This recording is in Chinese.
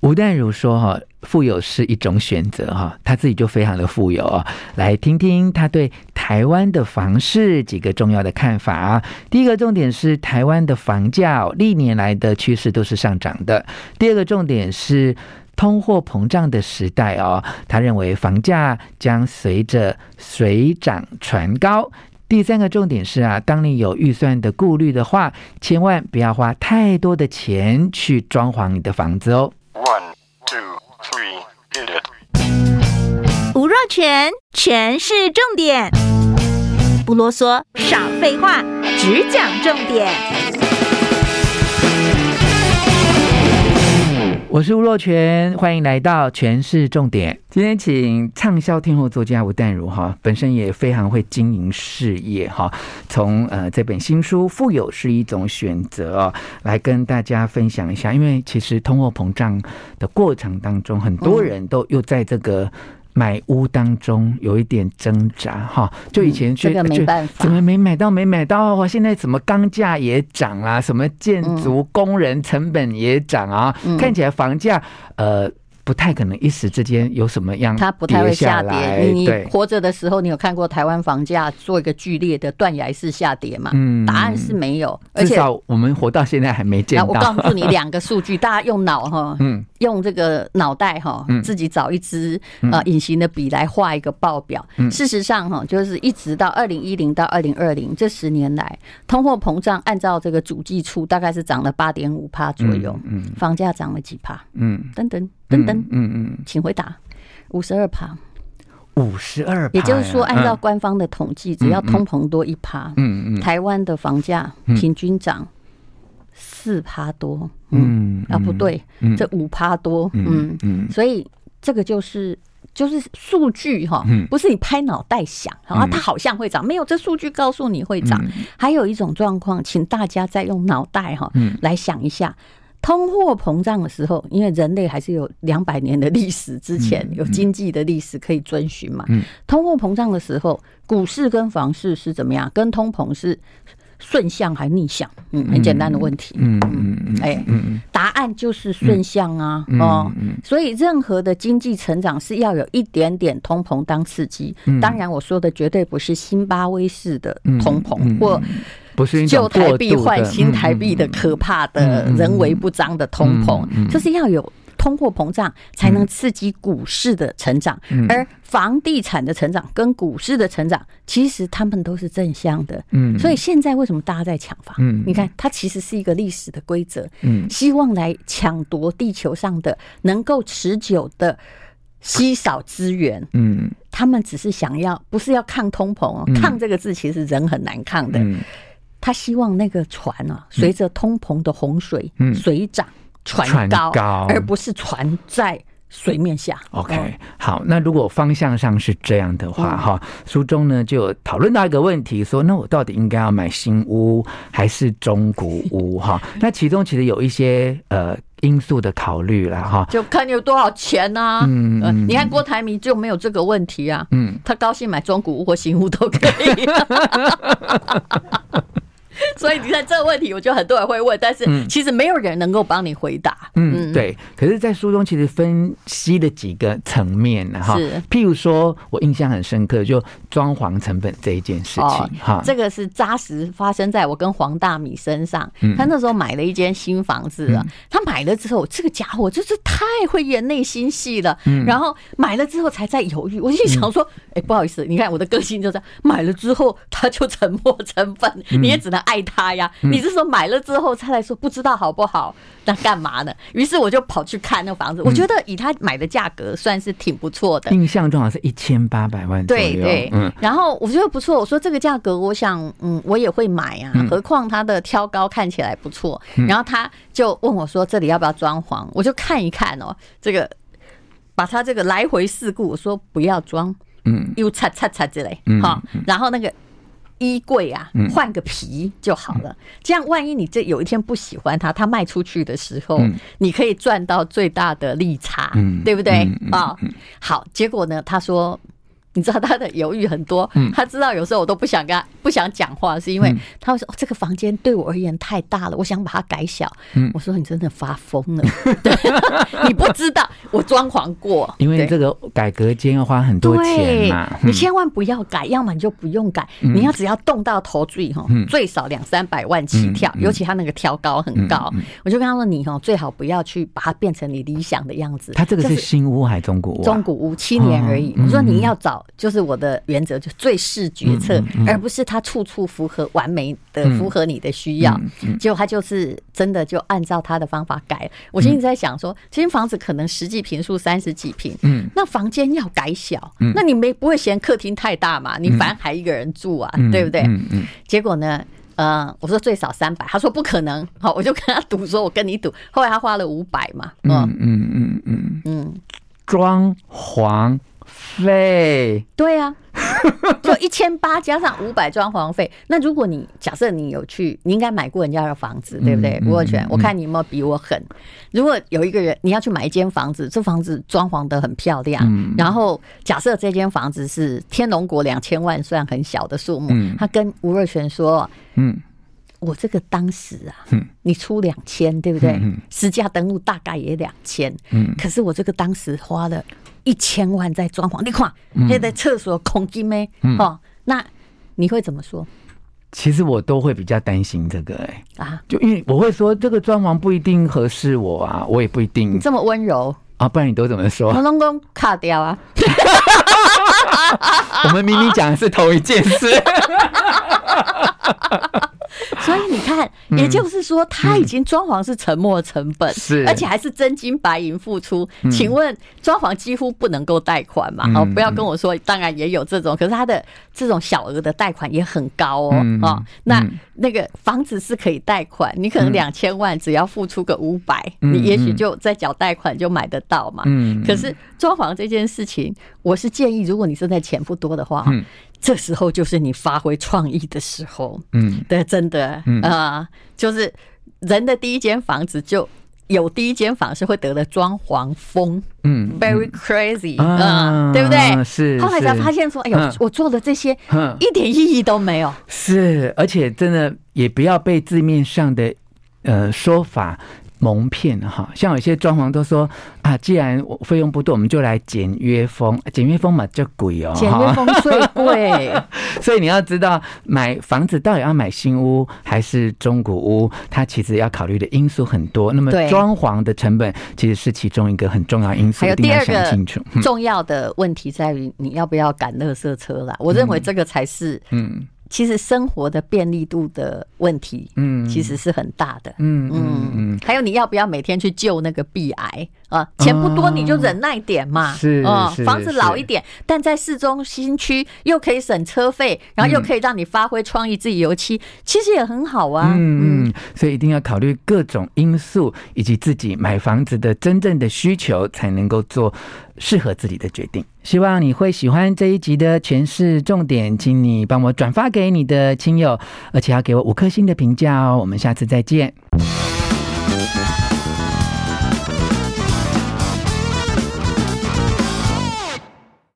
吴淡如说：“哈，富有是一种选择，哈，他自己就非常的富有啊。来听听他对台湾的房市几个重要的看法。第一个重点是台湾的房价历年来的趋势都是上涨的。第二个重点是通货膨胀的时代哦，他认为房价将随着水涨船高。第三个重点是啊，当你有预算的顾虑的话，千万不要花太多的钱去装潢你的房子哦。” One, two, three, hit it. 吴若权，权式重点，不啰嗦，少废话，只讲重点。我是吴若泉，欢迎来到全市重点。今天请畅销天后作家吴淡如哈，本身也非常会经营事业哈。从呃这本新书《富有是一种选择》哦，来跟大家分享一下。因为其实通货膨胀的过程当中，很多人都又在这个。买屋当中有一点挣扎哈，就以前觉得没办法，怎么没买到没买到？现在怎么钢价也涨啊？什么建筑工人成本也涨啊？看起来房价呃。不太可能一时之间有什么样，它不太会下跌。你活着的时候，你有看过台湾房价做一个剧烈的断崖式下跌吗？嗯，答案是没有。而且至少我们活到现在还没见到。我告诉你两个数据，大家用脑哈，嗯，用这个脑袋哈，自己找一支呃隐形的笔来画一个报表。事实上哈，就是一直到二零一零到二零二零这十年来，通货膨胀按照这个主计处大概是涨了八点五帕左右。嗯，房价涨了几帕？嗯，等等。等等，嗯嗯，请回答，五十二趴，五十二，也就是说，按照官方的统计，只要通膨多一趴，嗯嗯，台湾的房价平均涨四趴多，嗯啊不对，这五趴多，嗯嗯，所以这个就是就是数据哈，不是你拍脑袋想啊，它好像会涨，没有，这数据告诉你会涨。还有一种状况，请大家再用脑袋哈来想一下。通货膨胀的时候，因为人类还是有两百年的历史，之前有经济的历史可以遵循嘛。通货膨胀的时候，股市跟房市是怎么样？跟通膨是顺向还逆向？嗯，很简单的问题。嗯嗯嗯，哎，答案就是顺向啊。哦，所以任何的经济成长是要有一点点通膨当刺激。当然，我说的绝对不是辛巴威式的通膨或。不是旧台币换新台币的可怕的人为不彰的通膨，就是要有通货膨胀才能刺激股市的成长，而房地产的成长跟股市的成长，其实他们都是正向的。嗯，所以现在为什么大家在抢房？嗯，你看它其实是一个历史的规则，嗯，希望来抢夺地球上的能够持久的稀少资源。嗯，他们只是想要，不是要抗通膨哦，抗这个字其实人很难抗的。他希望那个船啊，随着通膨的洪水水涨船高，而不是船在水面下。OK，好，那如果方向上是这样的话，哈，书中呢就讨论到一个问题，说那我到底应该要买新屋还是中古屋？哈，那其中其实有一些呃因素的考虑了，哈，就看你有多少钱呐。嗯，你看郭台铭就没有这个问题啊，嗯，他高兴买中古屋或新屋都可以。所以你看这个问题，我觉得很多人会问，但是其实没有人能够帮你回答。嗯，对。可是，在书中其实分析了几个层面呢，哈。是。譬如说，我印象很深刻，就装潢成本这一件事情，哈。这个是扎实发生在我跟黄大米身上。他那时候买了一间新房子啊，他买了之后，这个家伙就是太会演内心戏了。然后买了之后才在犹豫，我就想说，哎，不好意思，你看我的个性就这样，买了之后他就沉没成本，你也只能。爱他呀！你是说买了之后他才说不知道好不好？那干嘛呢？于是我就跑去看那个房子，我觉得以他买的价格算是挺不错的。印象中好像是一千八百万。对对，嗯。然后我觉得不错，我说这个价格，我想嗯，我也会买啊。何况他的挑高看起来不错。然后他就问我说：“这里要不要装潢？”我就看一看哦，这个把他这个来回事故，我说不要装，嗯，又擦擦擦之类，好，然后那个。衣柜啊，换个皮就好了。这样，万一你这有一天不喜欢它，它卖出去的时候，你可以赚到最大的利差，对不对？啊？好，结果呢，他说你知道他的犹豫很多，他知道有时候我都不想跟他不想讲话，是因为他会说这个房间对我而言太大了，我想把它改小。我说你真的发疯了，对，你不知道我装潢过，因为这个改革间要花很多钱嘛，你千万不要改，要么你就不用改，你要只要动到头最哈，最少两三百万起跳，尤其他那个挑高很高，我就跟他说你哈最好不要去把它变成你理想的样子。他这个是新屋还是中古屋？中古屋七年而已。我说你要找。就是我的原则，就最适决策，而不是他处处符合完美的符合你的需要。结果他就是真的就按照他的方法改。我现在在想说，这间房子可能实际平数三十几平，嗯，那房间要改小，那你没不会嫌客厅太大嘛？你反正还一个人住啊，对不对？结果呢，呃，我说最少三百，他说不可能，好，我就跟他赌，说我跟你赌。后来他花了五百嘛，嗯嗯嗯嗯嗯，装潢。费对呀、啊，就一千八加上五百装潢费。那如果你假设你有去，你应该买过人家的房子，对不对？吴若权，我看你有没有比我狠。如果有一个人你要去买一间房子，这房子装潢的很漂亮，然后假设这间房子是天龙国两千万，算很小的数目，他跟吴若权说，嗯。我这个当时啊，你出两千，对不对？实价登录大概也两千，可是我这个当时花了一千万在装潢，你看现在厕所空间没？哦，那你会怎么说？其实我都会比较担心这个，哎啊，就因为我会说这个装潢不一定合适我啊，我也不一定。你这么温柔啊，不然你都怎么说？我老公卡掉啊！我们明明讲的是同一件事。所以你看，也就是说，他已经装潢是沉没成本，是。而且还是真金白银付出。请问，装潢几乎不能够贷款嘛？哦，不要跟我说，当然也有这种，可是他的这种小额的贷款也很高哦。哦，那那个房子是可以贷款，你可能两千万只要付出个五百，你也许就在缴贷款就买得到嘛。嗯，可是装潢这件事情，我是建议，如果你现在钱不多的话，这时候就是你发挥创意的时候，嗯，对，真的，啊、嗯。呃，就是人的第一间房子就有第一间房是会得了装潢疯，嗯，very crazy，啊，对不对？是，后来才发现说，哎呦，我做的这些一点意义都没有，是，而且真的也不要被字面上的呃说法。蒙骗哈，像有些装潢都说啊，既然费用不多，我们就来简约风，简约风嘛就贵哦，简约风最贵。所以你要知道，买房子到底要买新屋还是中古屋，它其实要考虑的因素很多。那么装潢的成本其实是其中一个很重要因素，还有第二个重要的问题在于你要不要赶垃圾车啦。我认为这个才是嗯。其实生活的便利度的问题，嗯，其实是很大的，嗯嗯嗯。还有你要不要每天去救那个壁癌啊？钱不多你就忍耐点嘛，是啊。房子老一点，但在市中心区又可以省车费，然后又可以让你发挥创意，自己油漆，其实也很好啊。嗯嗯。所以一定要考虑各种因素，以及自己买房子的真正的需求，才能够做适合自己的决定。希望你会喜欢这一集的诠释重点，请你帮我转发给你的亲友，而且要给我五颗星的评价哦。我们下次再见。